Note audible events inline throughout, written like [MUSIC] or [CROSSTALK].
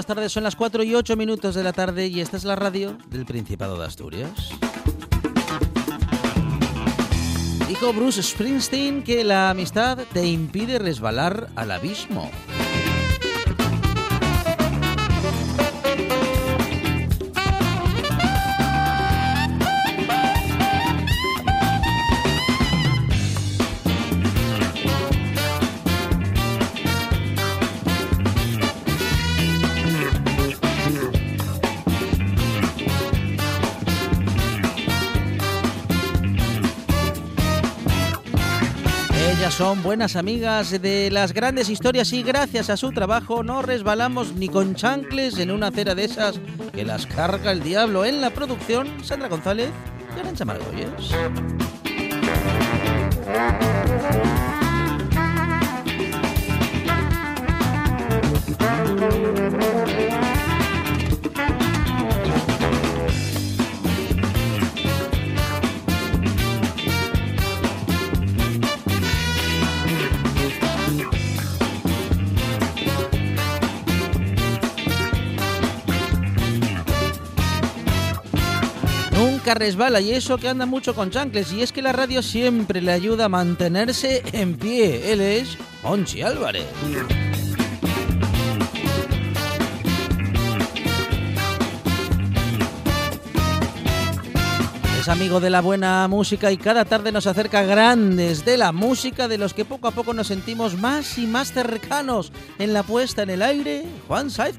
Buenas tardes. Son las 4 y 8 minutos de la tarde y esta es la radio del Principado de Asturias. Dijo Bruce Springsteen que la amistad te impide resbalar al abismo. Son buenas amigas de las grandes historias y gracias a su trabajo no resbalamos ni con chancles en una acera de esas que las carga el diablo en la producción. Sandra González y Arancha Margolles. Resbala y eso que anda mucho con chancles y es que la radio siempre le ayuda a mantenerse en pie. Él es Onchi Álvarez. Es amigo de la buena música y cada tarde nos acerca grandes de la música de los que poco a poco nos sentimos más y más cercanos en la puesta en el aire. Juan Saiz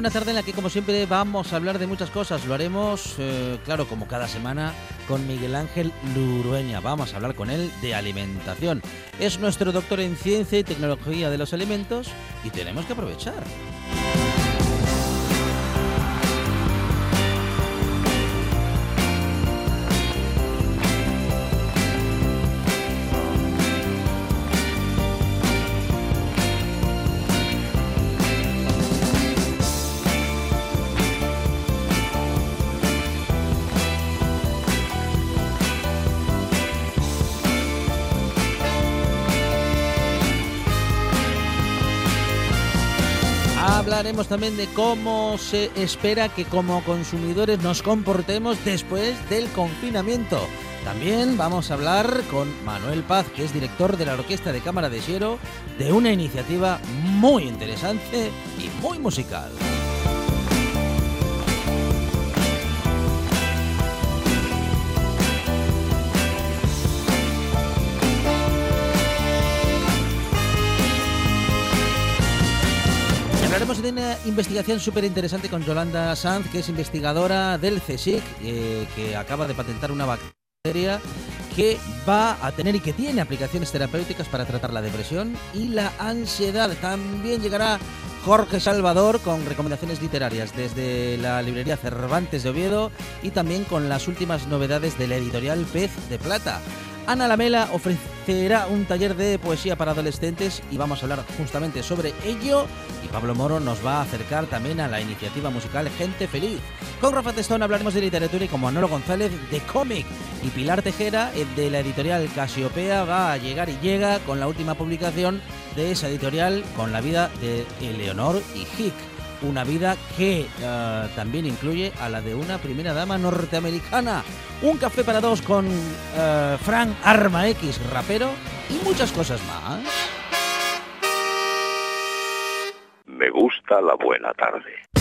Una tarde en la que, como siempre, vamos a hablar de muchas cosas. Lo haremos, eh, claro, como cada semana, con Miguel Ángel Lurueña. Vamos a hablar con él de alimentación. Es nuestro doctor en ciencia y tecnología de los alimentos y tenemos que aprovechar. También de cómo se espera que como consumidores nos comportemos después del confinamiento. También vamos a hablar con Manuel Paz, que es director de la Orquesta de Cámara de Siero, de una iniciativa muy interesante y muy musical. Una investigación súper interesante con Yolanda Sanz, que es investigadora del CSIC, eh, que acaba de patentar una bacteria que va a tener y que tiene aplicaciones terapéuticas para tratar la depresión y la ansiedad. También llegará Jorge Salvador con recomendaciones literarias desde la librería Cervantes de Oviedo y también con las últimas novedades de la editorial Pez de Plata. Ana Lamela ofrecerá un taller de poesía para adolescentes y vamos a hablar justamente sobre ello. Y Pablo Moro nos va a acercar también a la iniciativa musical Gente Feliz. Con Rafa Testón hablaremos de literatura y con Manolo González de cómic. Y Pilar Tejera, de la editorial Casiopea, va a llegar y llega con la última publicación de esa editorial con la vida de Eleonor y Hick una vida que uh, también incluye a la de una primera dama norteamericana. Un café para dos con uh, Frank Arma X, rapero, y muchas cosas más. Me gusta la buena tarde.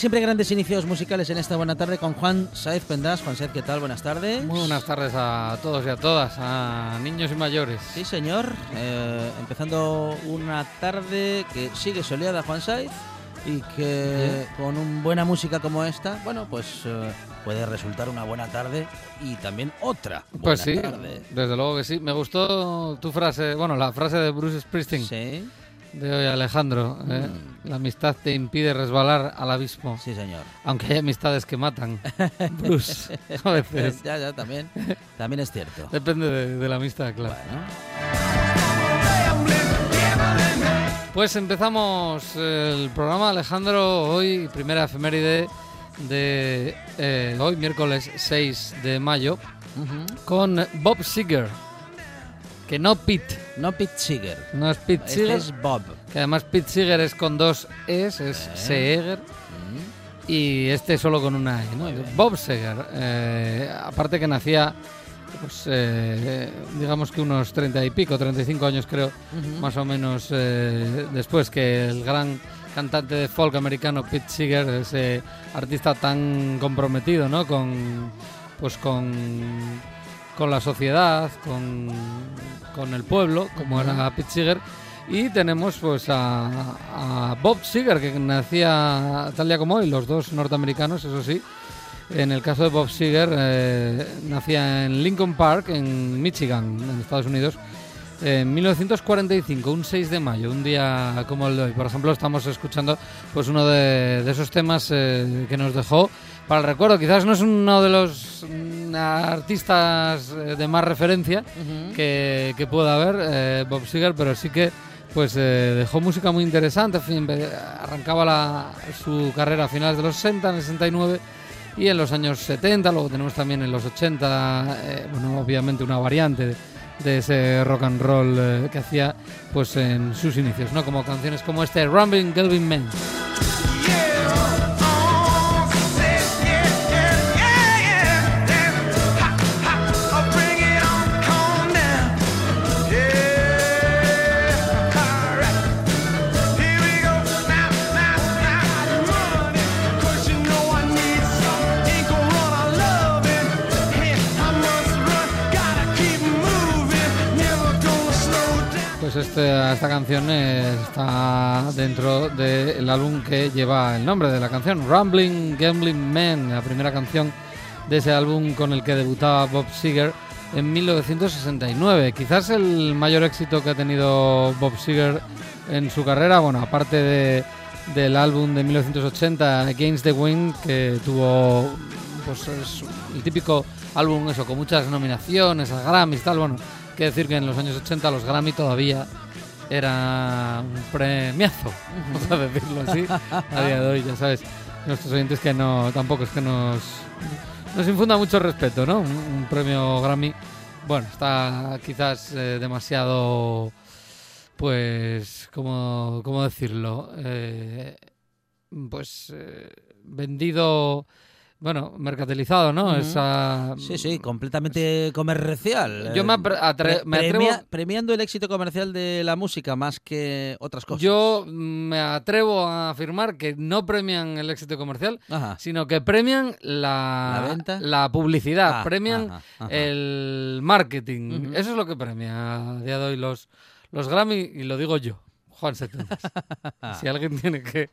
Siempre grandes inicios musicales en esta buena tarde con Juan Saez Pendas. Juan Saez, ¿qué tal? Buenas tardes. Muy buenas tardes a todos y a todas, a niños y mayores. Sí, señor. Eh, empezando una tarde que sigue soleada, Juan Saez, y que con una buena música como esta, bueno, pues eh, puede resultar una buena tarde y también otra. Buena pues sí, tarde. desde luego que sí. Me gustó tu frase, bueno, la frase de Bruce Springsteen. Sí. De hoy, Alejandro. ¿eh? Mm. La amistad te impide resbalar al abismo. Sí, señor. Aunque hay amistades que matan. [LAUGHS] Bruce, a veces. ya, ya, también. También es cierto. Depende de, de la amistad, claro. Bueno. Pues empezamos el programa, Alejandro. Hoy, primera efeméride de eh, hoy, miércoles 6 de mayo, con Bob Seger. Que no Pete, No Pete Seeger. no es Pete Este Seeger. es Bob. Que además Pete Seeger es con dos Es, es Eh. Seeger. Mm. Y este solo con una E, ¿no? Bob Seger. eh, aparte que nacía, pues, eh, digamos que unos 30 y pico, 35 años creo, más o menos después que el gran cantante de folk americano Pete Seeger, ese artista tan comprometido, ¿no? Con, pues con, con la sociedad, con, con el pueblo, como era Pete Seeger. Y tenemos pues a, a Bob Seger, que nacía tal día como hoy, los dos norteamericanos, eso sí. En el caso de Bob Seger, eh, nacía en Lincoln Park, en Michigan, en Estados Unidos, en 1945, un 6 de mayo, un día como el de hoy. Por ejemplo, estamos escuchando pues uno de, de esos temas eh, que nos dejó para el recuerdo. Quizás no es uno de los mm, artistas eh, de más referencia que, que pueda haber, eh, Bob Seger, pero sí que pues eh, dejó música muy interesante. Empe- arrancaba la- su carrera a finales de los 60, en el 69 y en los años 70. Luego tenemos también en los 80, eh, bueno, obviamente una variante de, de ese rock and roll eh, que hacía pues en sus inicios, ¿no? Como canciones como este Rumbling Gelvin Man. Pues este esta, canción está dentro del álbum que lleva el nombre de la canción, Rambling Gambling Man, la primera canción de ese álbum con el que debutaba Bob Seger en 1969. Quizás el mayor éxito que ha tenido Bob Seger en su carrera, bueno, aparte de, del álbum de 1980, Against the Wind, que tuvo pues es el típico álbum eso, con muchas nominaciones a Grammys tal, bueno, que decir que en los años 80 los Grammy todavía era un premiazo, vamos a decirlo así, a día de hoy, ya sabes, nuestros oyentes que no, tampoco es que nos, nos infunda mucho respeto, ¿no? Un, un premio Grammy, bueno, está quizás eh, demasiado, pues, ¿cómo, cómo decirlo? Eh, pues eh, vendido bueno, mercantilizado, ¿no? Esa, Sí, sí, completamente comercial. Yo me, atre- me atrevo, premia- premiando el éxito comercial de la música más que otras cosas. yo me atrevo a afirmar que no premian el éxito comercial, Ajá. sino que premian la, ¿La venta? la publicidad, Ah, premian ajá, ajá. el marketing. Eso es lo que premia a día de hoy los, los Grammy, y lo digo yo, Juan Setendas. [LAUGHS] si alguien tiene que,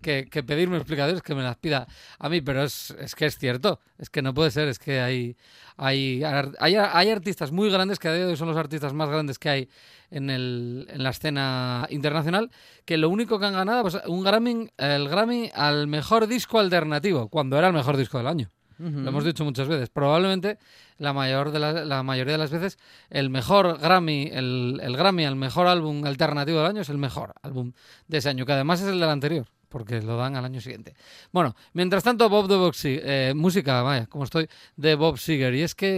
Que- pedirme explicaciones, que me las pida a mí, pero es, es que es cierto, es que no puede ser, es que hay, hay, hay, hay artistas muy grandes, que a día de hoy son los artistas más grandes que hay en, el, en la escena internacional, que lo único que han ganado, pues un Grammy, el Grammy al mejor disco alternativo, cuando era el mejor disco del año. Lo hemos dicho muchas veces. Probablemente la, mayor de la, la mayoría de las veces el mejor Grammy, el, el Grammy al mejor álbum alternativo del año es el mejor álbum de ese año, que además es el del anterior, porque lo dan al año siguiente. Bueno, mientras tanto, Bob de Bob Se- eh, música, vaya, como estoy, de Bob Seger. Y es que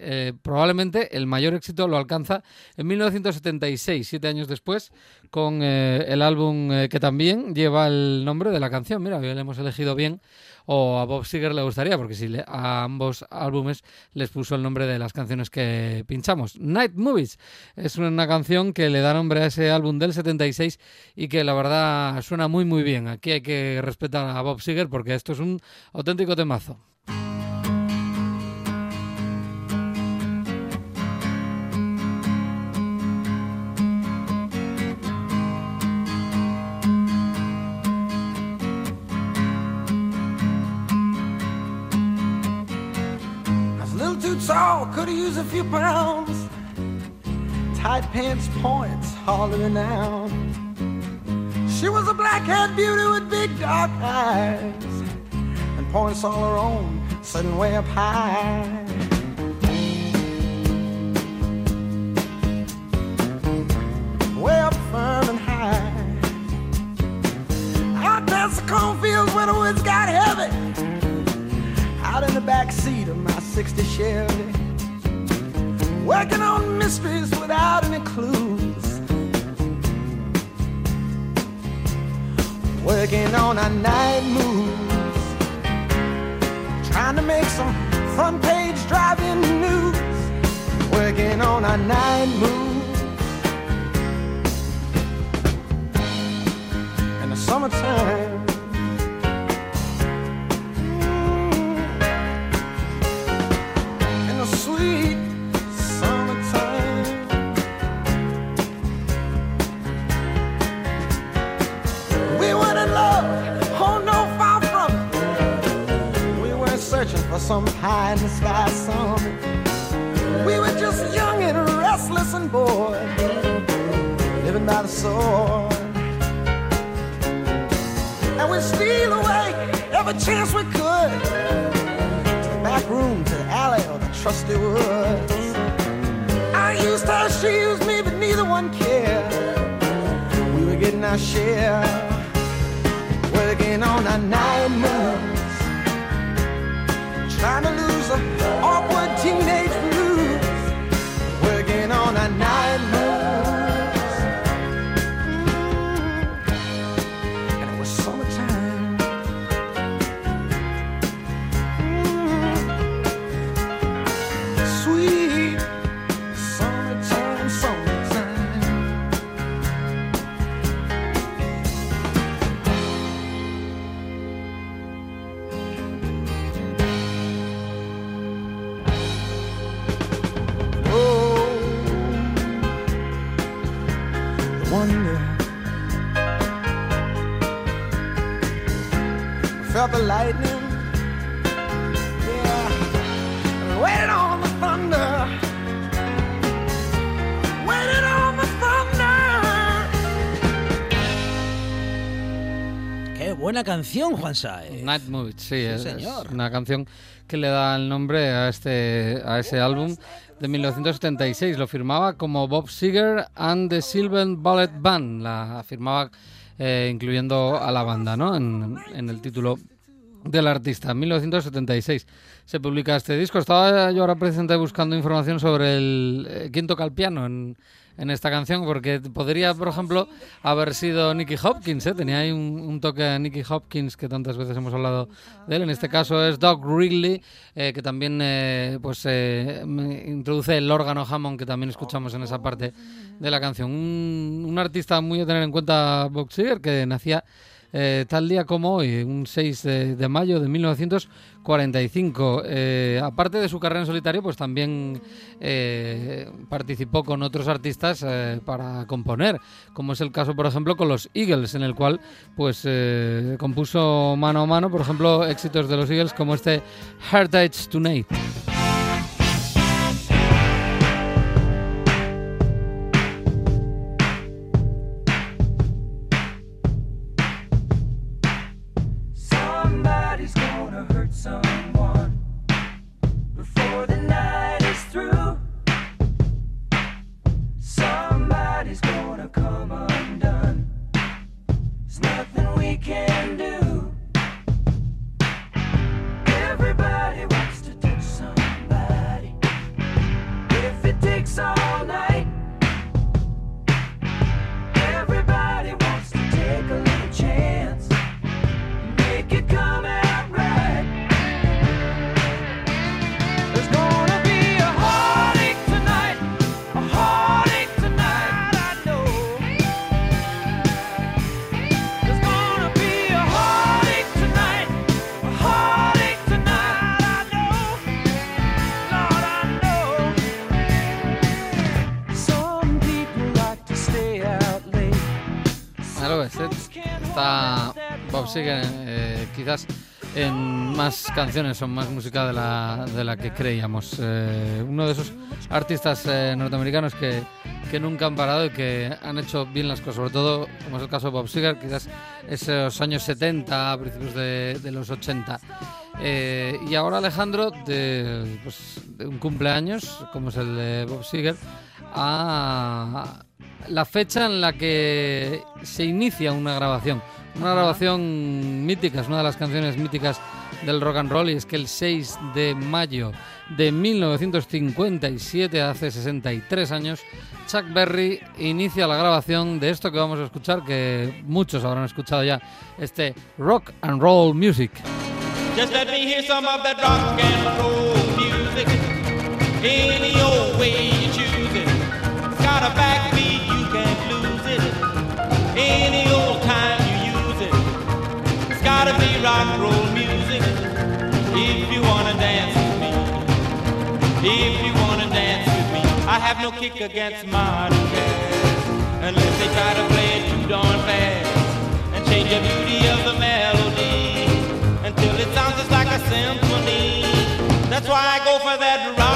eh, probablemente el mayor éxito lo alcanza en 1976, siete años después, con eh, el álbum eh, que también lleva el nombre de la canción. Mira, hoy le hemos elegido bien o a Bob Seger le gustaría, porque si le- a ambos álbumes les puso el nombre de las canciones que pinchamos. Night Movies es una canción que le da nombre a ese álbum del 76 y que la verdad suena muy muy bien. Aquí hay que respetar a Bob Seger porque esto es un auténtico temazo. Tall, could have used a few pounds. Tight pants points, hollering out. She was a black-haired beauty with big dark eyes, and points all her own, sitting way up high. Way up firm and high. Out past the cornfields where the woods got heavy out in the back seat of my 60 Chevy. Working on mysteries without any clues. Working on our night moves. Trying to make some front page driving news. Working on our night moves. In the summertime. Some high in the sky summit. We were just young and restless and bored, living by the sword. And we'd steal away every chance we could to the back room, to the alley, or the trusty woods. I used her, she used me, but neither one cared. We were getting our share, working on our night moves, trying to lose the awkward teenage the lightning. Yeah, waited on the thunder. Waited on the thunder. Qué buena canción, Juan Saez. Night Moves, sí, es, es señor. una canción que le da el nombre a este a ese álbum de 1976. Lo firmaba como Bob Seger and the Silver Bullet Band. La firmaba eh, incluyendo a la banda, ¿no? En, en el título del artista. En 1976 se publica este disco. Estaba yo ahora presente buscando información sobre el eh, quién toca el piano en, en esta canción, porque podría, por ejemplo, haber sido Nicky Hopkins. ¿eh? Tenía ahí un, toque a Nicky Hopkins que tantas veces hemos hablado de él. En este caso es Doug Ridley, eh, que también eh, pues eh, introduce el órgano Hammond que también escuchamos en esa parte de la canción. Un, un artista muy a tener en cuenta, Bob que nacía eh, tal día como hoy, un 6 de, mayo de 1945. Eh, aparte de su carrera en solitario, pues también eh, participó con otros artistas para componer, como es el caso, por ejemplo, con los Eagles, en el cual pues compuso mano a mano, por ejemplo, éxitos de los Eagles como este Heritage Tonight. Seger eh, quizás en más canciones o más música de la, de la que creíamos. Eh, uno de esos artistas eh, norteamericanos que, que nunca han parado y que han hecho bien las cosas, sobre todo, como es el caso de Bob Seger, quizás esos años 70, a principios de, de los 80. Eh, y ahora Alejandro, de, pues, de un cumpleaños, como es el de Bob Seger, a la fecha en la que se inicia una grabación. Una grabación mítica, es una de las canciones míticas del rock and roll y es que el 6 de mayo de 1957, hace 63 años, Chuck Berry inicia la grabación de esto que vamos a escuchar, que muchos habrán escuchado ya, este rock and roll music. Just let me hear some of that rock and roll music. Any old way you choose it. It's got a backbeat, rock and roll music. If you wanna dance with me. If you wanna dance with me. I have no kick against modern jazz. Unless they try to play it too darn fast. And change the beauty of the melody until it sounds just like a symphony. That's why I go for that rock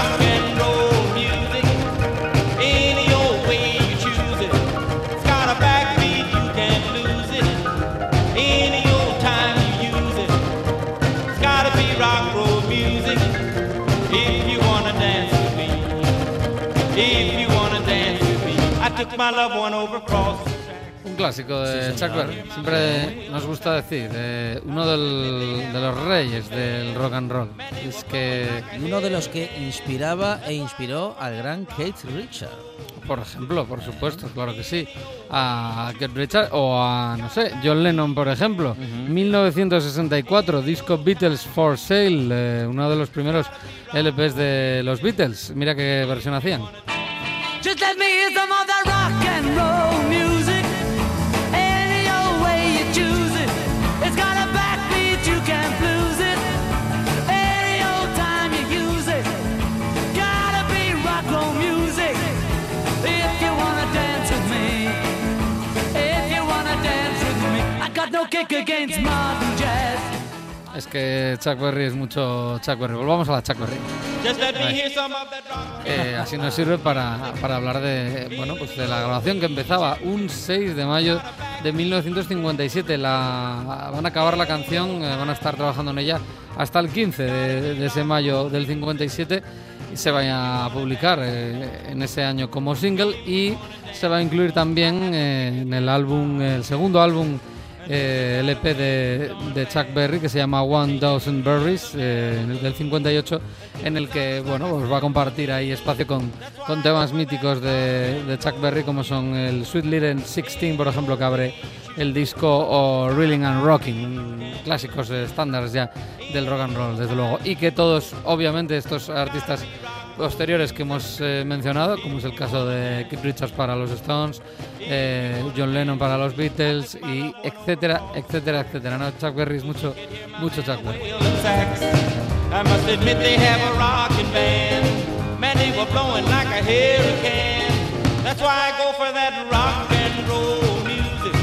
Un clásico de Chuck Berry. Siempre nos gusta decir, eh, uno del- de los reyes del rock and roll. Es que, Uno de los que inspiraba e inspiró al gran Keith Richard. por ejemplo, por supuesto, claro que sí, a Keith Richards o a, no sé, John Lennon, por ejemplo. 1964, disco Beatles for Sale, eh, uno de los primeros LPs de los Beatles. Mira qué versión hacían. Just let me hear some of that rock and roll music. Any old way you choose it. It's got a backbeat, you can't lose it. Any old time you use it. Gotta be rock roll music. If you wanna dance with me. If you wanna dance with me. I got no kick against modern jazz. Que Chuck Berry es mucho Chuck Berry. Volvamos a la Chuck Berry. Eh, así nos sirve para, para hablar de bueno pues de la grabación que empezaba un 6 de mayo de 1957. La, van a acabar la canción, eh, van a estar trabajando en ella hasta el 15 de, de ese mayo del 57 y se vaya a publicar eh, en ese año como single y se va a incluir también eh, en el álbum, el segundo álbum eh, el EP de, de Chuck Berry que se llama One Thousand Berries eh, del 58 en el que bueno pues va a compartir ahí espacio con, con temas míticos de, de Chuck Berry como son el Sweet Little 16 por ejemplo que abre el disco o Reeling and Rocking clásicos estándares ya del rock and roll desde luego. Y que todos obviamente estos artistas posteriores que hemos eh, mencionado, como es el caso de Keith Richards para los Stones, eh, John Lennon para los Beatles, y etcétera, etcétera, etcétera. ¿no? Chuck Berry es mucho, mucho Chuck Berry. That's why I go for that rock and roll music.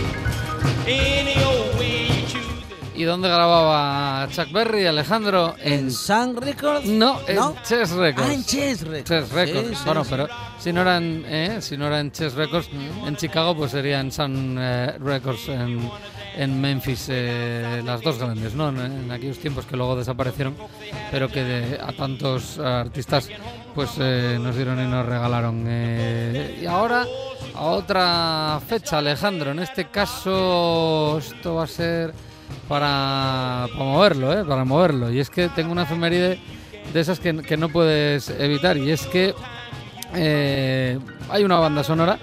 ¿Y dónde grababa Chuck Berry, Alejandro? ¿En Sun Records? No, en ¿No? Chess Records. Ah, en Chess Records. Chess Records. Sí, sí, bueno, sí. pero si no era en, eh, si no era en Chess Records, en Chicago, pues sería en Sun eh, Records en, en Memphis, eh, las dos grandes, ¿no? En, en aquellos tiempos que luego desaparecieron, pero que de- a tantos artistas pues eh, nos dieron y nos regalaron. Eh, y ahora a otra fecha, Alejandro. En este caso, esto va a ser para, para moverlo, ¿eh? Para moverlo. Y es que tengo una efeméride de esas que, que no puedes evitar. Y es que eh, hay una banda sonora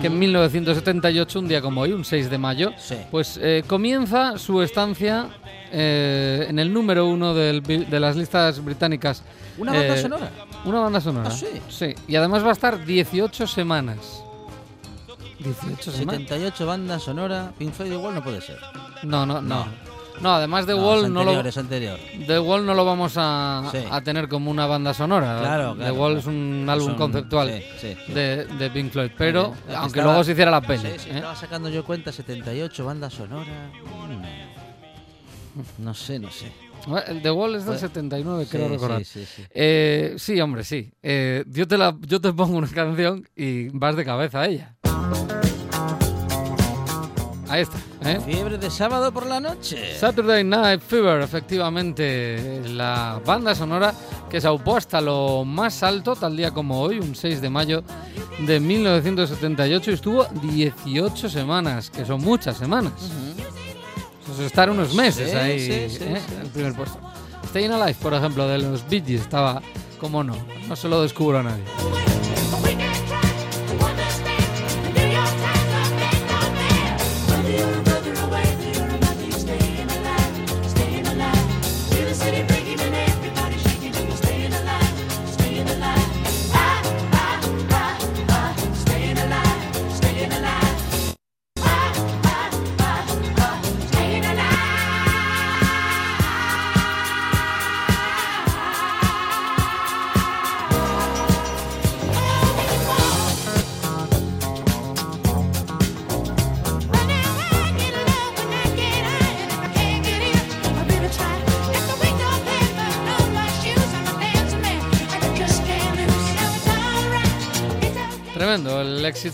que en 1978, un día como hoy, un 6 de mayo, Sí. pues eh, comienza su estancia eh, en el número uno del de las listas británicas. ¿Una banda sonora? Una banda sonora. ¿Ah, sí? Sí. Y además va a estar 18 semanas. 18 semanas. 78 bandas sonora. Pink Floyd igual no puede ser. No, no, no. No. No, además de No, Wall no lo es anterior. The Wall no lo vamos a, Sí. a tener como una banda sonora. Claro, The Wall es un álbum conceptual sí, sí, sí. De, de Pink Floyd, pero aunque Estaba- luego se hiciera la peli. ¿eh? estaba sacando yo cuenta, 78 bandas sonora. Mm. No sé, no sé. The Wall es del Sí, 79, creo recordar. sí, sí, sí. Eh, sí, hombre, sí. Eh, yo, te la, yo te pongo una canción y vas de cabeza a ella. Ahí está. ¿eh? Fiebre de sábado por la noche. Saturday Night Fever, efectivamente, la banda sonora que se aupó hasta lo más alto, tal día como hoy, un 6 de mayo de 1978, y estuvo 18 semanas, que son muchas semanas. Eso es estar unos meses Sí, ahí sí, sí, ¿eh? en el primer puesto. Staying Alive, por ejemplo, de los Bee Gees, estaba, como no, no se lo descubro a nadie.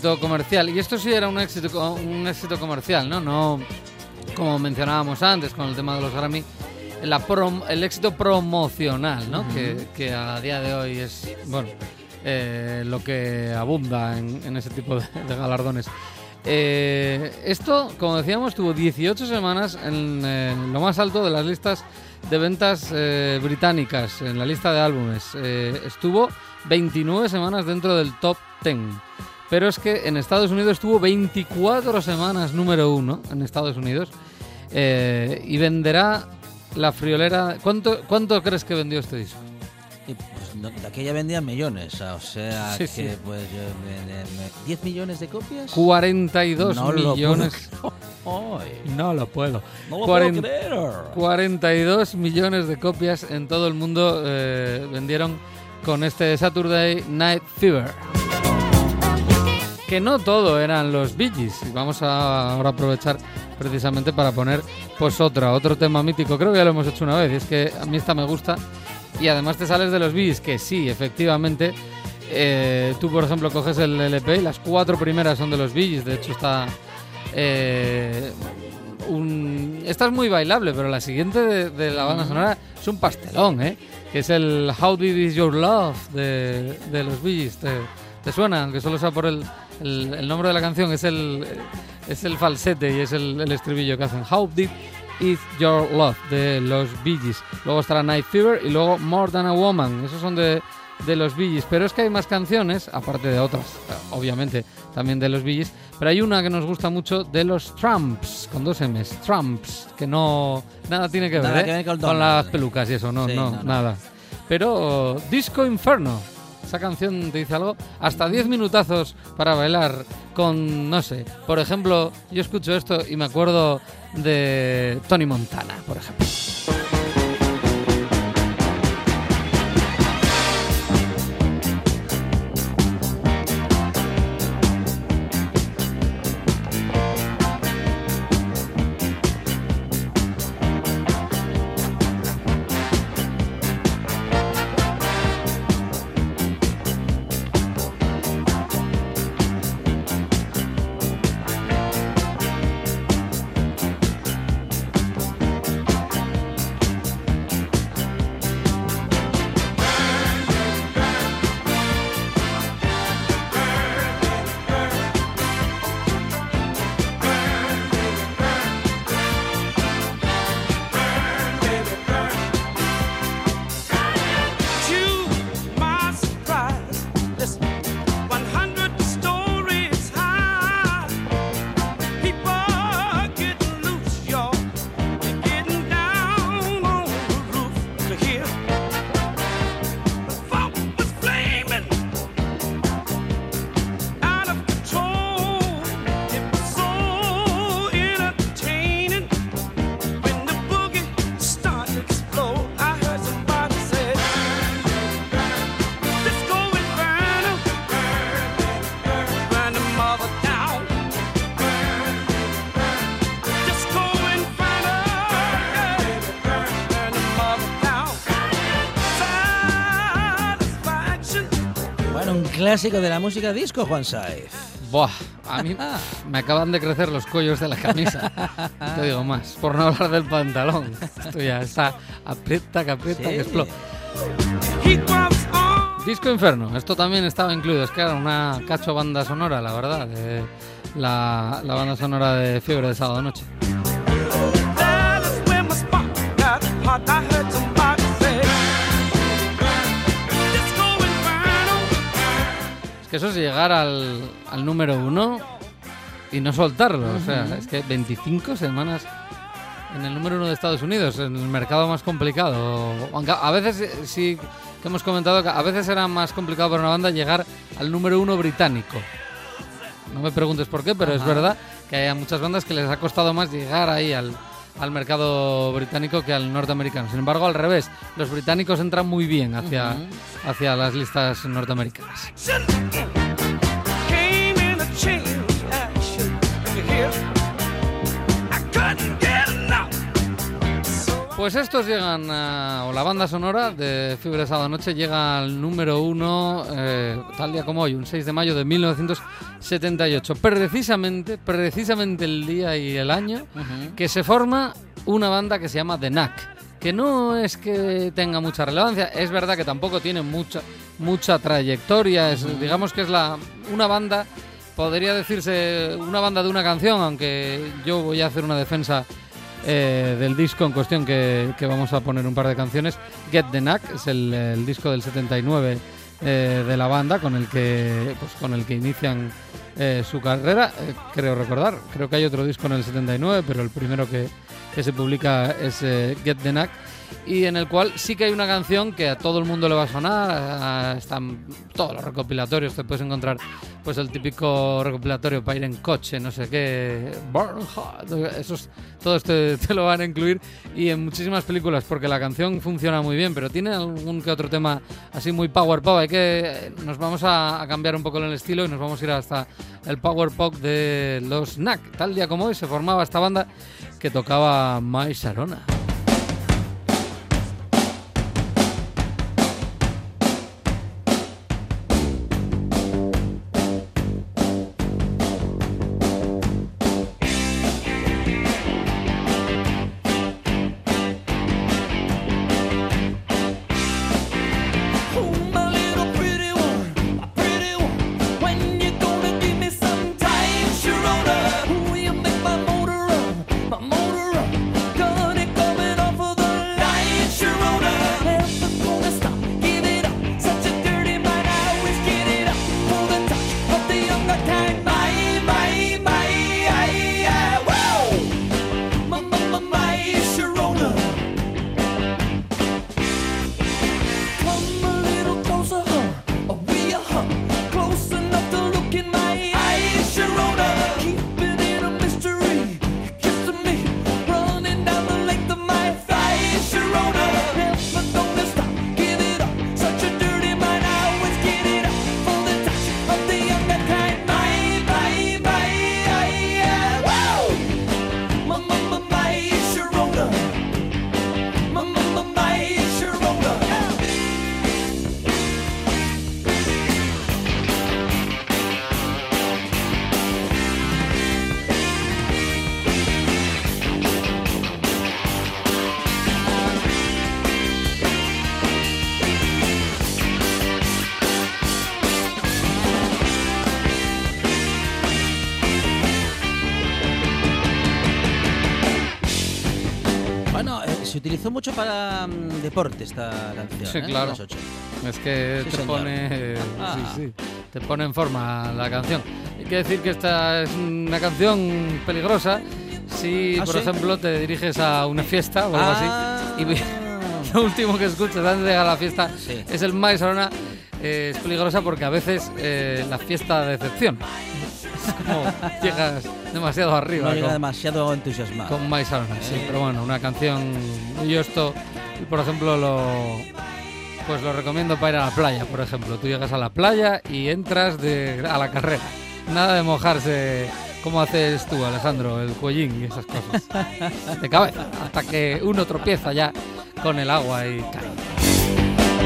Éxito comercial. Y esto sí era un éxito, un éxito comercial, ¿no? No como mencionábamos antes con el tema de los Grammy, la prom- el éxito promocional, ¿no? que, que a día de hoy es, bueno, eh, lo que abunda en, en ese tipo de, de galardones. Eh, esto, como decíamos, tuvo 18 semanas en eh, lo más alto de las listas de ventas eh, británicas, en la lista de álbumes. Estuvo 29 semanas dentro del top 10. Pero es que en Estados Unidos estuvo 24 semanas número uno en Estados Unidos eh, y venderá la friolera. ¿Cuánto, ¿Cuánto crees que vendió este disco? Y, pues, no, de aquella vendían millones, o sea Sí, que sí. pues yo, me- me- me- 10 millones de copias. 42 No lo millones. puedo- [LAUGHS] No lo puedo. no lo Cuaren- puedo creer. 42 millones de copias en todo el mundo eh, vendieron con este Saturday Night Fever. Que no todo eran los Bee Gees. Y vamos a ahora aprovechar precisamente para poner pues otra, otro tema mítico. Creo que ya lo hemos hecho una vez, y es que a mí esta me gusta. Y además te sales de los Bees, que sí, efectivamente. eh, tú, por ejemplo, coges el LP y las cuatro primeras son de los Bees. De hecho, está. eh, un, esta es muy bailable, pero la siguiente de, de la banda sonora es un pastelón, ¿eh? Que es el How Deep Is Your Love de, de los Bees. ¿Te, te suena? Aunque solo sea por el, el, el nombre de la canción, es el, es el falsete y es el, el estribillo que hacen. How Deep Is Your Love de los Bee Gees. Luego estará Night Fever y luego More Than a Woman. Esos son de, de los Bee Gees. Pero es que hay más canciones, aparte de otras, obviamente, también de los Bee Gees. Pero hay una que nos gusta mucho de los Trumps, con dos M's. Trumps, que no. Nada tiene que ver, Nada ¿eh? que ver con las pelucas y eso, no, Sí, no, no, no. nada. Pero Disco Inferno. Esa canción te dice algo. Hasta 10 minutazos para bailar con, no sé, por ejemplo, yo escucho esto y me acuerdo de Tony Montana, por ejemplo. Clásico de la música disco, Juan Saez. Buah, a mí [LAUGHS] me acaban de crecer los cuellos de la camisa. No te digo más, por no hablar del pantalón. Esto ya está aprieta, que aprieta, Sí. que explota. Disco Inferno, esto también estaba incluido. Es que era una cacho banda sonora, la verdad. de la, la banda sonora de Fiebre de Sábado Noche. Que eso es llegar al, al número uno y no soltarlo. O sea, es que 25 semanas en el número uno de Estados Unidos, en el mercado más complicado. Aunque a veces eh, sí que hemos comentado que a veces era más complicado para una banda llegar al número uno británico. No me preguntes por qué, pero es verdad que hay muchas bandas que les ha costado más llegar ahí al, al mercado británico que al norteamericano. Sin embargo, al revés, los británicos entran muy bien hacia, hacia las listas norteamericanas. Pues estos llegan, a- o la banda sonora de Fiebre de Sábado Noche llega al número uno, eh, tal día como hoy, un 6 de mayo de 1978. Precisamente, precisamente el día y el año que se forma una banda que se llama The Knack. Que no es que tenga mucha relevancia, es verdad que tampoco tiene mucha, mucha trayectoria. es- Digamos que es la, una banda, podría decirse una banda de una canción, aunque yo voy a hacer una defensa eh, del disco en cuestión que, que vamos a poner un par de canciones. Get the Knack es el, disco del 79 eh, de la banda con el que pues, con el que inician eh, su carrera. creo recordar, creo que hay otro disco en el 79, pero el primero que, que se publica es Get the Knack y en el cual sí que hay una canción que a todo el mundo le va a sonar, están todos los recopilatorios, te puedes encontrar pues el típico recopilatorio para ir en coche, no sé qué, Burn esos, todos te, [LAUGHS] te lo van a incluir y en muchísimas películas porque la canción funciona muy bien, pero tiene algún que otro tema así muy power pop, hay que, nos vamos a, a cambiar un poco el estilo y nos vamos a ir hasta el power pop de los Knack, tal día como hoy se formaba esta banda que tocaba My Sharona. Utilizó mucho para mm, deporte esta canción. Sí, ¿eh? Claro. los 80. Es que Sí, te señor. pone. eh, Ah. sí, sí, te pone en forma la canción. Hay que decir que esta es una canción peligrosa si, ¿Ah, por ejemplo, te diriges a una fiesta o algo Ah. así. Y ve- [LAUGHS] lo último que escuchas antes de llegar a la fiesta es el Mais Arona. Eh, es peligrosa porque a veces eh, la fiesta decepciona. Es como llegas demasiado arriba. No llega con- demasiado entusiasmado. con My Sarona, sí, Eh. pero bueno, una canción. Yo esto, por ejemplo, lo. Pues lo recomiendo para ir a la playa, por ejemplo. Tú llegas a la playa y entras de, a la carrera. Nada de mojarse como haces tú, Alejandro, el cuellín y esas cosas. [LAUGHS] De cabeza, hasta que uno tropieza ya con el agua y cae.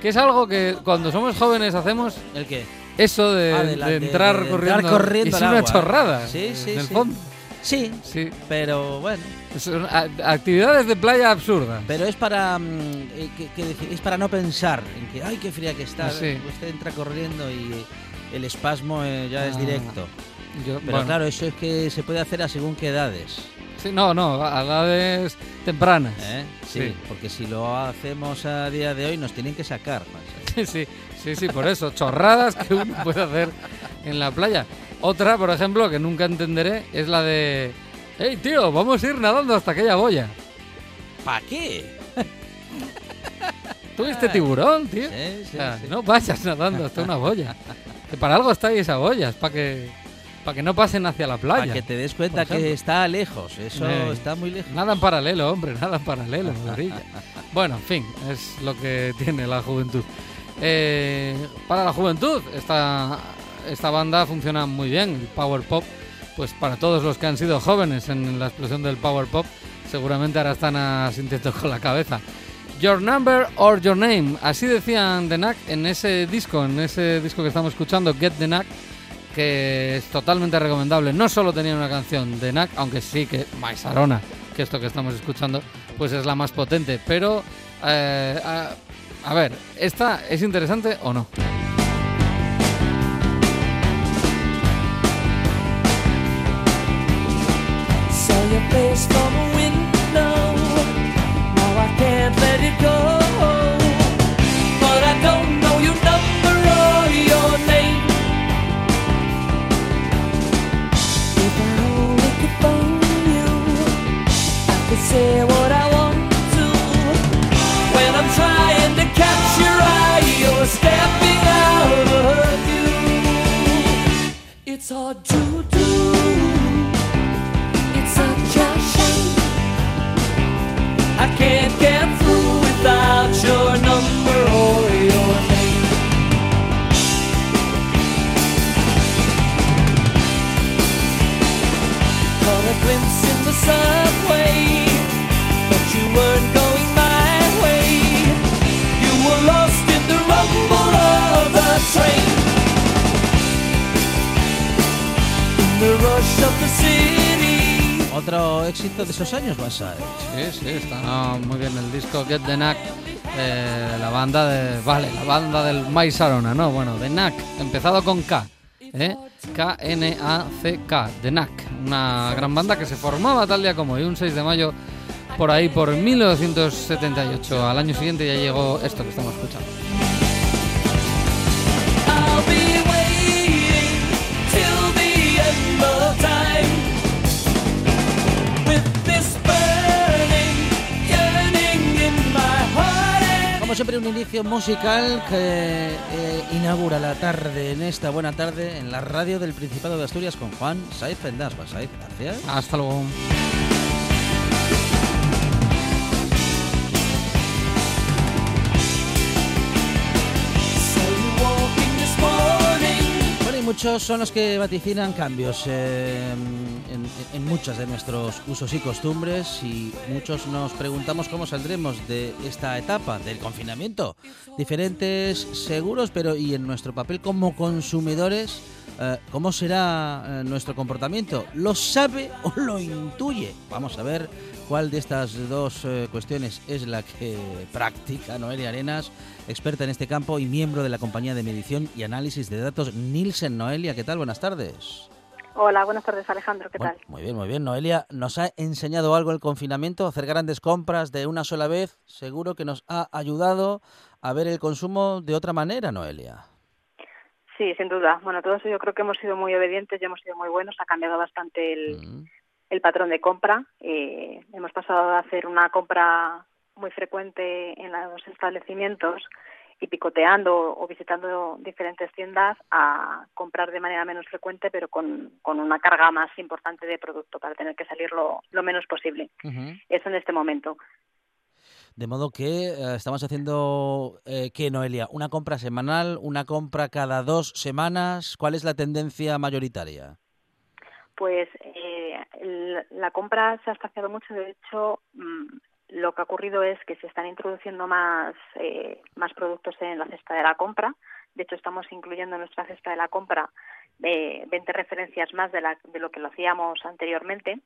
Que es algo que cuando somos jóvenes hacemos ¿El qué? eso de, Ah, de la- de de- entrar de entrar corriendo. corriendo y es al una agua. chorrada. Sí, sí, En el sí. fondo. Sí, Sí. pero bueno. Son actividades de playa absurdas. Pero es para mm, eh, es para no pensar en que ay qué fría que está. Sí. Usted entra corriendo y el espasmo eh, ya es Ah, directo. Yo- Pero bueno, claro, eso es que se puede hacer a según qué edades. Sí, no, no, a edades tempranas. ¿eh? Sí, Sí. porque si lo hacemos a día de hoy nos tienen que sacar. [LAUGHS] Sí, sí, sí, sí, por eso, chorradas que uno puede hacer en la playa. Otra, por ejemplo, que nunca entenderé, es la de, hey tío, vamos a ir nadando hasta aquella boya. ¿Para qué? [LAUGHS] ¿Tuviste tiburón, tío? Sí, sí, O sea, sí. No vayas nadando hasta una boya. Que para algo está ahí esa boya, es para que, para que no pasen hacia la playa. Para que te des cuenta que está lejos. Eso Eh, está muy lejos. Nada en paralelo, hombre, nada en paralelo. [LAUGHS] Bueno, en fin, es lo que tiene la juventud. Eh, para la juventud, esta, esta banda funciona muy bien, el Power Pop, pues para todos los que han sido jóvenes en la explosión del Power Pop, seguramente ahora están asintiendo con la cabeza. Your Number or Your Name, así decían The Knack en ese disco, en ese disco que estamos escuchando, Get The Knack, que es totalmente recomendable. No solo tenía una canción de Knack, aunque sí que Maisarona, que esto que estamos escuchando, pues es la más potente. Pero, eh, a, ver, ¿esta es interesante o no? Say Otro éxito de esos años, Basai. Sí, sí, está muy bien el disco Get the Knack. eh, la banda de. Vale, la banda del Sarona, ¿no? Bueno, The Knack, empezado con K. ¿eh? K-N-A-C-K, The Knack. Una gran banda que se formaba tal día como hoy, un 6 de mayo, por ahí, por 1978. Al año siguiente ya llegó esto que estamos escuchando. Siempre, un inicio musical que eh, inaugura la tarde en esta buena tarde en la radio del Principado de Asturias con Juan Saiz Fendas. Basai, gracias. Hasta luego. Bueno, y muchos son los que vaticinan cambios eh, en, en muchas de nuestros usos y costumbres y muchos nos preguntamos cómo saldremos de esta etapa del confinamiento. Diferentes seguros, pero y en nuestro papel como consumidores, eh, ¿cómo será eh, nuestro comportamiento? ¿Lo sabe o lo intuye? Vamos a ver cuál de estas dos eh, cuestiones es la que practica Noelia Arenas, experta en este campo y miembro de la compañía de medición y análisis de datos Nielsen. Noelia, ¿qué tal? Buenas tardes. Hola, buenas tardes Alejandro, ¿qué Bueno, tal? muy bien, muy bien. Noelia, ¿nos ha enseñado algo el confinamiento? Hacer grandes compras de una sola vez, seguro que nos ha ayudado a ver el consumo de otra manera, Noelia. Sí, sin duda. Bueno, todos yo creo que hemos sido muy obedientes y hemos sido muy buenos. Ha cambiado bastante el, Mm. el patrón de compra. Eh, hemos pasado a hacer una compra muy frecuente en los establecimientos y picoteando o visitando diferentes tiendas a comprar de manera menos frecuente pero con, con una carga más importante de producto para tener que salir lo, lo menos posible. Ujú. Eso en este momento. De modo que eh, estamos haciendo, eh, ¿qué, Noelia? ¿Una compra semanal? ¿Una compra cada dos semanas? ¿Cuál es la tendencia mayoritaria? Pues eh, la compra se ha espaciado mucho. De hecho, mm, lo que ha ocurrido es que se están introduciendo más, eh, más productos en la cesta de la compra. De hecho, estamos incluyendo en nuestra cesta de la compra eh, 20 referencias más de, la, de lo que lo hacíamos anteriormente,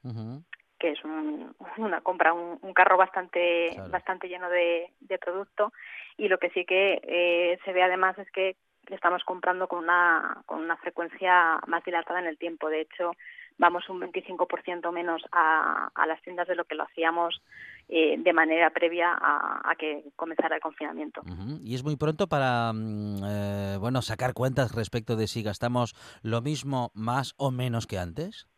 que es un- una compra, un, un carro bastante, Claro. bastante lleno de, de producto. Y lo que sí que eh, se ve además es que estamos comprando con una, con una frecuencia más dilatada en el tiempo. De hecho, vamos un 25% menos a, las tiendas de lo que lo hacíamos eh, de manera previa a, que comenzara el confinamiento. Y es muy pronto para mm, eh, bueno sacar cuentas respecto de si gastamos lo mismo, más o menos que antes.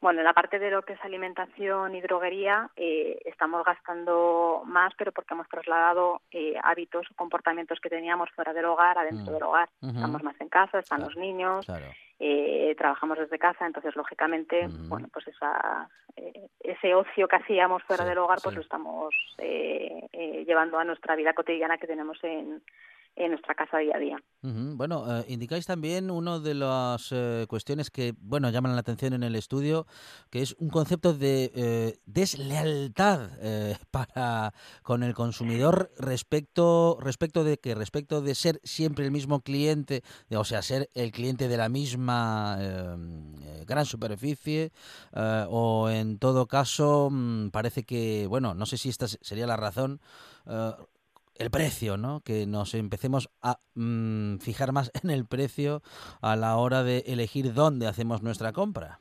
Bueno, en la parte de lo que es alimentación y droguería eh, estamos gastando más, pero porque hemos trasladado eh, hábitos o comportamientos que teníamos fuera del hogar a dentro Mm. del hogar. Estamos más en casa, están Claro, los niños, Claro. eh, trabajamos desde casa, entonces lógicamente, bueno, pues esa, eh, ese ocio que hacíamos fuera Sí, del hogar, pues sí. lo estamos eh, eh, llevando a nuestra vida cotidiana que tenemos en, en nuestra casa día a día. Ujú. Bueno, eh, indicáis también una de las eh, cuestiones que, bueno, llaman la atención en el estudio, que es un concepto de eh, deslealtad eh, [LAUGHS] para con el consumidor respecto respecto de que respecto de ser siempre el mismo cliente, o sea, ser el cliente de la misma gran superficie, o en todo caso mm, parece que, bueno, no sé si esta se- sería la razón. El precio, ¿no? Que nos empecemos a mm, fijar más en el precio a la hora de elegir dónde hacemos nuestra compra.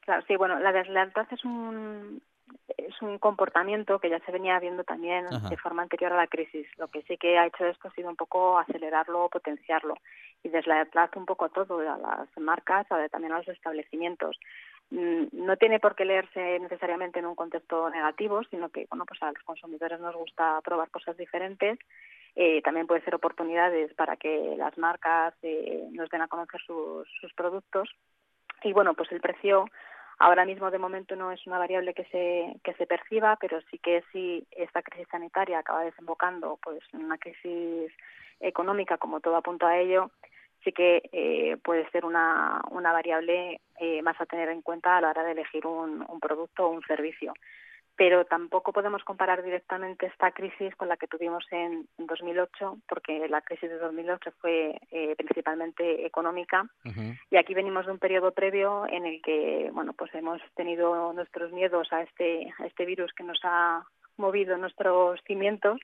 Claro, sí, bueno, la deslealtad es un es un comportamiento que ya se venía viendo también Ajá. de forma anterior a la crisis. Lo que sí que ha hecho esto ha sido un poco acelerarlo o potenciarlo y deslealtad un poco a todo, a las marcas, a- también a los establecimientos. Mm, no tiene por qué leerse necesariamente en un contexto negativo, sino que bueno, pues a los consumidores nos gusta probar cosas diferentes. Eh, también puede ser oportunidades para que las marcas eh, nos den a conocer sus, sus productos. Y bueno, pues el precio ahora mismo de momento no es una variable que se, que se perciba, pero sí que si esta crisis sanitaria acaba desembocando pues en una crisis económica, como todo apunta a ello, sí que eh, puede ser una, una variable eh, más a tener en cuenta a la hora de elegir un, un producto o un servicio. Pero tampoco podemos comparar directamente esta crisis con la que tuvimos en 2008, porque la crisis de 2008 fue eh, principalmente económica. Y aquí venimos de un periodo previo en el que bueno pues hemos tenido nuestros miedos a este a este virus que nos ha movido nuestros cimientos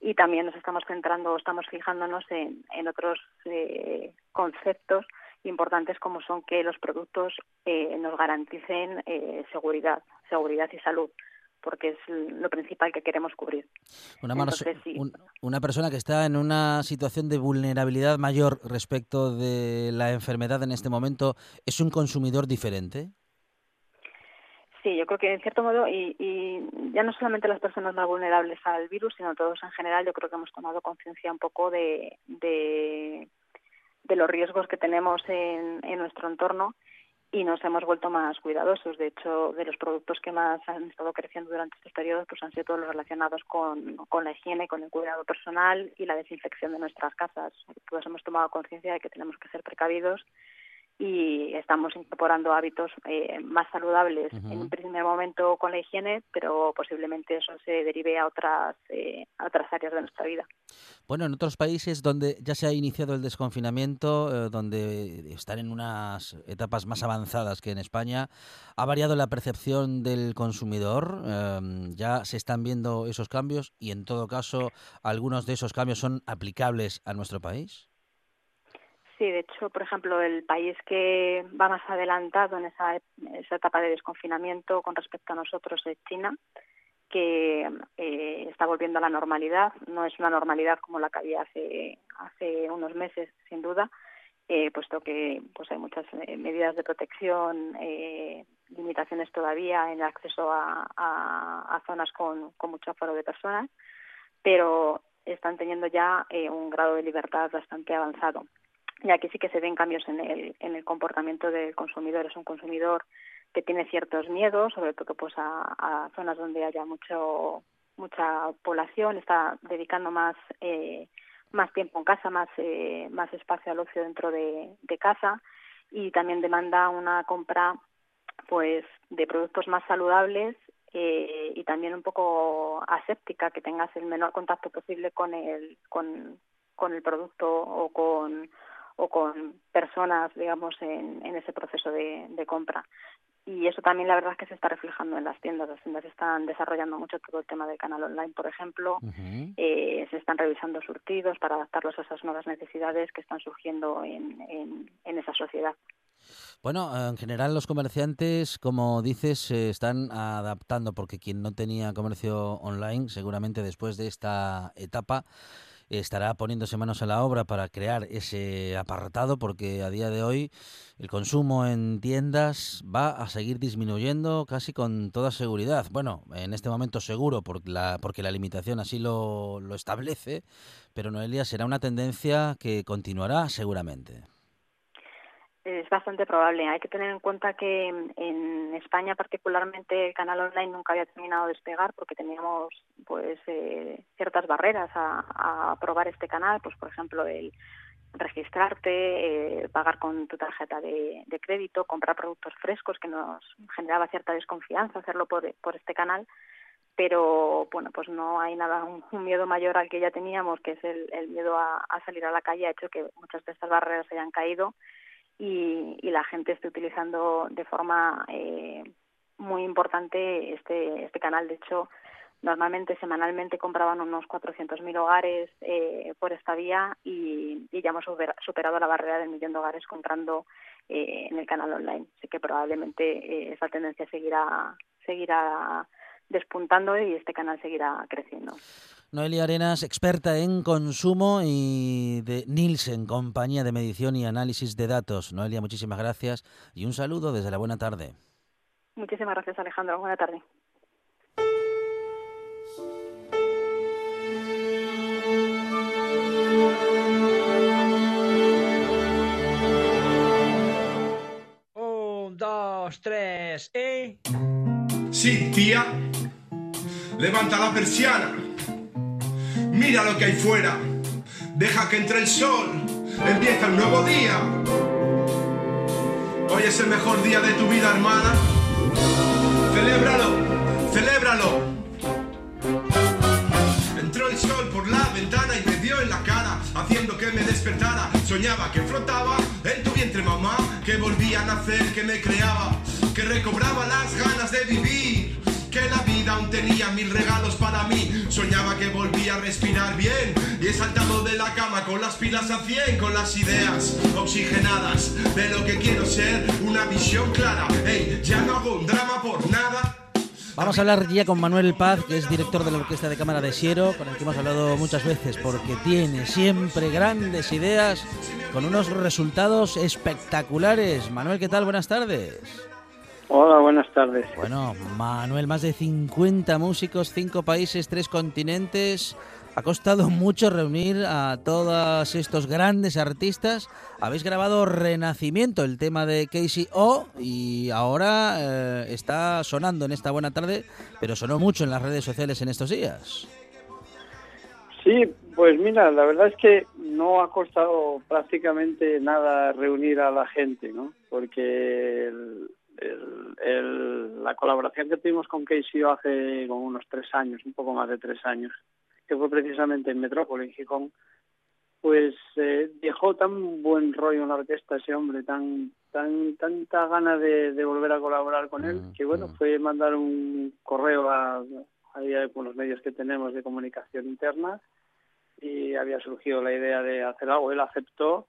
y también nos estamos centrando estamos fijándonos en, en otros eh, conceptos importantes como son que los productos eh, nos garanticen eh, seguridad seguridad y salud porque es lo principal que queremos cubrir Una, mano- Entonces, sí. un- una persona que está en una situación de vulnerabilidad mayor respecto de la enfermedad en este momento es un consumidor diferente. Sí, yo creo que en cierto modo, y, y ya no solamente las personas más vulnerables al virus, sino todos en general, yo creo que hemos tomado conciencia un poco de, de, los riesgos que tenemos en, en nuestro entorno y nos hemos vuelto más cuidadosos. De hecho, de los productos que más han estado creciendo durante estos periodos pues han sido todos los relacionados con, con la higiene, con el cuidado personal y la desinfección de nuestras casas. Todos hemos tomado conciencia de que tenemos que ser precavidos y estamos incorporando hábitos eh, más saludables en un primer momento con la higiene, pero posiblemente eso se derive a otras eh, a otras áreas de nuestra vida. Bueno, en otros países donde ya se ha iniciado el desconfinamiento, eh, donde están en unas etapas más avanzadas que en España, ¿ha variado la percepción del consumidor? Eh, ¿Ya se están viendo esos cambios? Y en todo caso, ¿algunos de esos cambios son aplicables a nuestro país? Sí, de hecho, por ejemplo, el país que va más adelantado en esa, esa etapa de desconfinamiento con respecto a nosotros es China, que eh, está volviendo a la normalidad. No es una normalidad como la que había hace, hace unos meses, sin duda, eh, puesto que pues hay muchas eh, medidas de protección, limitaciones todavía en el acceso a, a, a zonas con, con mucho aforo de personas, pero están teniendo ya eh, un grado de libertad bastante avanzado. Y aquí sí que se ven cambios en el, en el comportamiento del consumidor. Es un consumidor que tiene ciertos miedos, sobre todo pues a, a zonas donde haya mucho mucha población, está dedicando más eh, más tiempo en casa, más eh, más espacio al ocio dentro de, casa y también demanda una compra pues de productos más saludables eh, y también un poco aséptica, que tengas el menor contacto posible con el con, con el producto o con o con personas, digamos, en, en ese proceso de, de compra. Y eso también la verdad es que se está reflejando en las tiendas. Las tiendas están desarrollando mucho todo el tema del canal online, por ejemplo. Eh, se están revisando surtidos para adaptarlos a esas nuevas necesidades que están surgiendo en, en, en esa sociedad. Bueno, en general los comerciantes, como dices, se están adaptando porque quien no tenía comercio online, seguramente después de esta etapa estará poniéndose manos a la obra para crear ese apartado porque a día de hoy el consumo en tiendas va a seguir disminuyendo casi con toda seguridad. Bueno, en este momento seguro porque la, porque la limitación así lo, lo establece, pero Noelia será una tendencia que continuará seguramente. Es bastante probable. Hay que tener en cuenta que en España particularmente el canal online nunca había terminado de despegar porque teníamos pues eh, ciertas barreras a, a probar este canal, pues por ejemplo el registrarte, eh, pagar con tu tarjeta de, de, crédito, comprar productos frescos que nos generaba cierta desconfianza hacerlo por, por este canal pero bueno pues no hay nada un, un, miedo mayor al que ya teníamos que es el, el miedo a, a salir a la calle ha hecho que muchas de estas barreras hayan caído y, y la gente esté utilizando de forma eh, muy importante este, este canal. De hecho, normalmente semanalmente compraban unos 400.000 hogares eh, por esta vía y, ya hemos superado la barrera del millón de hogares comprando eh, en el canal online. Así que probablemente eh, esa tendencia seguirá, seguirá despuntando y este canal seguirá creciendo. Noelia Arenas, experta en consumo y de Nielsen, compañía de medición y análisis de datos. Noelia, muchísimas gracias y un saludo desde la buena tarde. Muchísimas gracias, Alejandro. Buena tarde. Un, dos, tres y... Sí, tía. Levanta la persiana. Mira lo que hay fuera. Deja que entre el sol. Empieza un nuevo día. Hoy es el mejor día de tu vida, hermana. Celébralo. Celébralo. Entró el sol por la ventana y me dio en la cara, haciendo que me despertara. Soñaba que flotaba en tu vientre, mamá, que volvía a nacer, que me creaba, que recobraba las ganas de vivir. Que la vida aún tenía mil regalos para mí. Soñaba que volvía a respirar bien. Y he saltado de la cama con las pilas a 100, con las ideas oxigenadas de lo que quiero ser. Una visión clara. Hey, ya no hago un drama por nada. Vamos a hablar ya con Manuel Paz, que es director de la Orquesta de Cámara de Siero, con el que hemos hablado muchas veces, porque tiene siempre grandes ideas, con unos resultados espectaculares. Manuel, ¿qué tal? Buenas tardes. Hola, buenas tardes. Bueno, Manuel, más de 50 músicos, 5 países, 3 continentes. Ha costado mucho reunir a todos estos grandes artistas. Habéis grabado Renacimiento, el tema de Casey O, y ahora eh, está sonando en esta buena tarde, pero sonó mucho en las redes sociales en estos días. Sí, pues mira, la verdad es que no ha costado prácticamente nada reunir a la gente, ¿no? Porque el- el- el- la colaboración que tuvimos con Casey hace como unos tres años, un poco más de tres años, que fue precisamente en Metrópoli, en Gijón, pues eh, dejó tan buen rollo en la orquesta ese hombre, tan tan tanta gana de, de volver a colaborar con él, que bueno, fue mandar un correo a, con los medios que tenemos de comunicación interna y había surgido la idea de hacer algo, él aceptó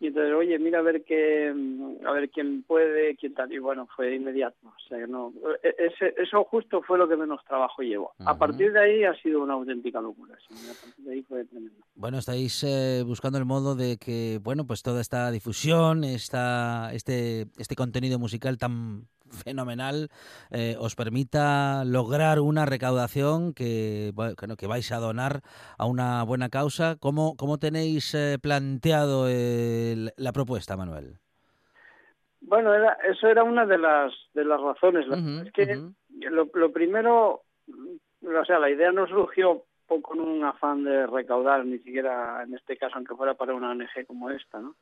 y entonces, oye, mira a ver qué, mm, a ver quién puede, quién tal, y bueno, fue inmediato, o sea, no, e- ese, eso justo fue lo que menos trabajo llevó. A partir de ahí ha sido una auténtica locura, sí, a partir de ahí fue tremendo. Bueno, estáis eh, buscando el modo de que, bueno, pues toda esta difusión, esta, este, este contenido musical tan fenomenal eh, os permita lograr una recaudación que, bueno, que, vais a donar a una buena causa. ¿Cómo, cómo tenéis eh, planteado el- la propuesta, Manuel? Bueno, era, eso era una de las de las razones. Es que lo, lo primero, o sea, la idea no surgió con un afán de recaudar, ni siquiera en este caso, aunque fuera para una ONG como esta, ¿no?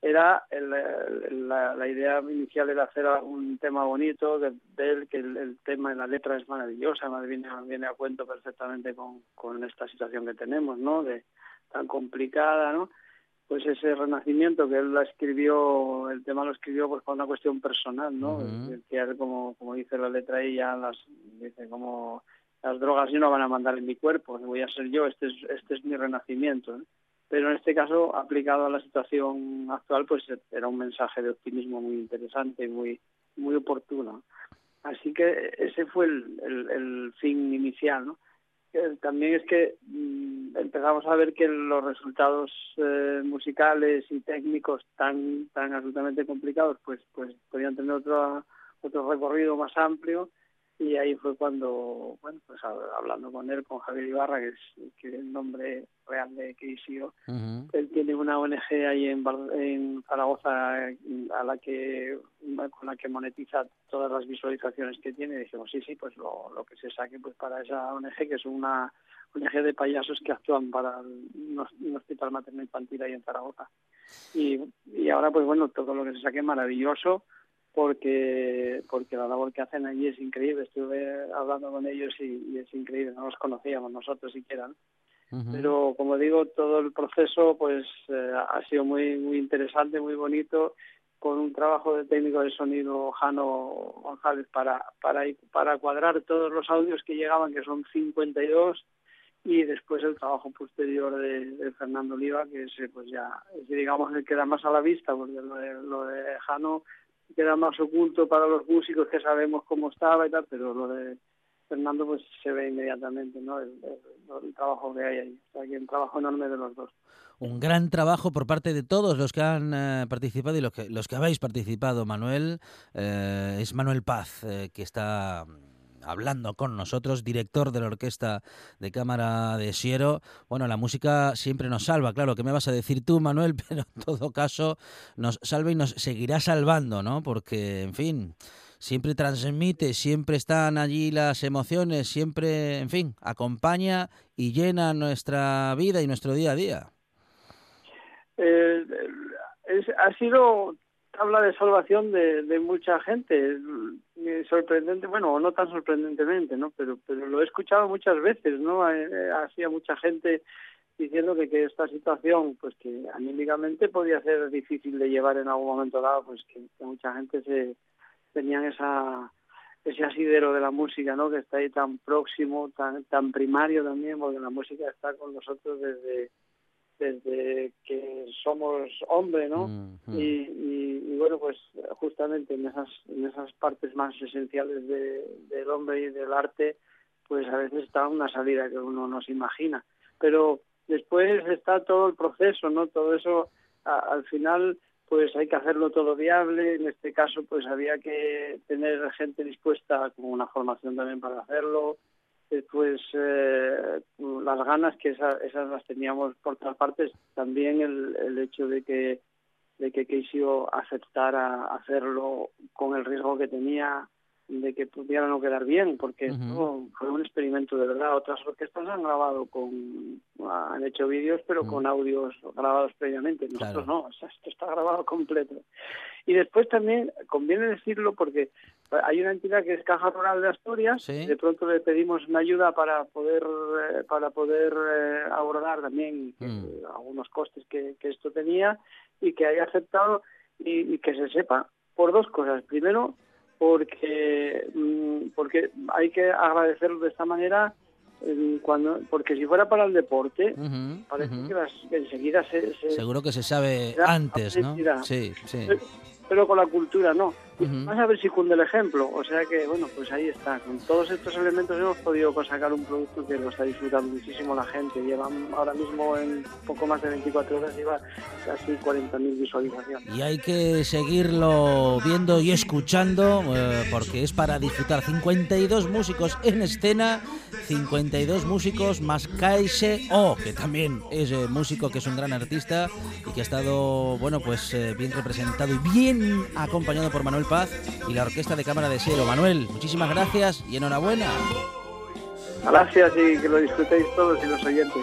Era el- el- la, la idea inicial era hacer un tema bonito, de, de él, que el, el tema la letra es maravillosa, además viene, a- viene a cuento perfectamente con, con esta situación que tenemos, ¿no? De tan complicada, ¿no? pues ese renacimiento que él la escribió, el tema lo escribió pues por una cuestión personal, ¿no? Decía él, como, como dice la letra ahí, ya las, dice como las drogas yo no van a mandar en mi cuerpo, voy a ser yo, este es, este es mi renacimiento. ¿no? Pero en este caso, aplicado a la situación actual, pues era un mensaje de optimismo muy interesante y muy, muy oportuno. Así que ese fue el, el, fin inicial, ¿no? Eh, También es que mm, empezamos a ver que los resultados eh, musicales y técnicos tan tan absolutamente complicados pues pues podían tener otro otro recorrido más amplio y ahí fue cuando bueno pues hab- hablando con él con Javier Ibarra que es que es el nombre real de KCO él tiene una ONG ahí en, en Zaragoza a la que con la que monetiza todas las visualizaciones que tiene. Y dijimos sí sí pues lo, lo que se saque pues para esa ONG que es una ONG de payasos que actúan para un hospital materno infantil ahí en Zaragoza y, y ahora pues bueno todo lo que se saque maravilloso porque porque la labor que hacen allí es increíble. Estuve hablando con ellos y, y es increíble. No los conocíamos nosotros siquiera ¿no? pero como digo todo el proceso pues eh, ha sido muy muy interesante muy bonito con un trabajo de técnico de sonido Jano González para para para cuadrar todos los audios que llegaban que son 52 y después el trabajo posterior de, de Fernando Oliva que ese pues ya digamos el que da más a la vista porque lo de, lo de Jano queda más oculto para los músicos que sabemos cómo estaba y tal pero lo de Fernando, pues se ve inmediatamente, ¿no? El, trabajo que hay ahí. O sea, que un trabajo enorme de los dos. Un gran trabajo por parte de todos los que han eh, participado y los que, los que habéis participado, Manuel. Eh, es Manuel Paz, eh, que está hablando con nosotros, director de la Orquesta de Cámara de Siero. Bueno, la música siempre nos salva, claro, ¿qué me vas a decir tú, Manuel? [LAUGHS] Pero en todo caso nos salva y nos seguirá salvando, ¿no? Porque, en fin, siempre transmite, siempre están allí las emociones, siempre, en fin, acompaña y llena nuestra vida y nuestro día a día. Eh, ha sido tabla de salvación de, de mucha gente. Eh, Sorprendente, bueno, o no tan sorprendentemente, ¿no? Pero, pero lo he escuchado muchas veces, ¿no? Eh, eh, Hacía mucha gente diciendo que, que esta situación, pues que anímicamente podía ser difícil de llevar en algún momento dado, pues que, que mucha gente se tenían esa ese asidero de la música, ¿no? Que está ahí tan próximo, tan tan primario también, porque la música está con nosotros desde desde que somos hombre, ¿no? Mm, y, y, y bueno, pues justamente en esas en esas partes más esenciales de, del hombre y del arte, pues a veces está una salida que uno no se imagina. Pero después está todo el proceso, ¿no? Todo eso, a- al final, pues hay que hacerlo todo viable. En este caso, pues había que tener gente dispuesta con una formación también para hacerlo. Después, eh, las ganas que esa- esas las teníamos por todas partes. También el, el hecho de que de que Keisio aceptara hacerlo con el riesgo que tenía de que pudiera no quedar bien, porque fue un experimento de verdad. Otras orquestas han grabado con, han hecho vídeos, pero con audios grabados previamente. Nosotros no, o sea, esto está grabado completo. Y después también conviene decirlo porque hay una entidad que es Caja Rural de Asturias. De pronto le pedimos una ayuda para poder eh, para poder eh, abordar también eh, algunos costes que, que esto tenía y que haya aceptado y, y que se sepa por dos cosas. Primero, porque mm, porque hay que agradecerlo de esta manera eh, cuando porque si fuera para el deporte parece que, las- que enseguida se, se- Seguro que se sabe antes, ¿no? Sí, sí. pero- pero con la cultura no. Y Vas a ver si cunde el ejemplo. O sea que, bueno, pues ahí está. Con todos estos elementos hemos podido sacar un producto que lo está disfrutando muchísimo la gente. Lleva ahora mismo en poco más de 24 horas, lleva casi 40.000 visualizaciones. Y hay que seguirlo viendo y escuchando eh, porque es para disfrutar. 52 músicos en escena, 52 músicos más Kaise O, que también es eh, músico, que es un gran artista y que ha estado, bueno, pues eh, bien representado y bien acompañado por Manuel Paz y la Orquesta de Cámara de Siero. Manuel, muchísimas gracias y enhorabuena. Gracias y que lo disfrutéis todos y los oyentes.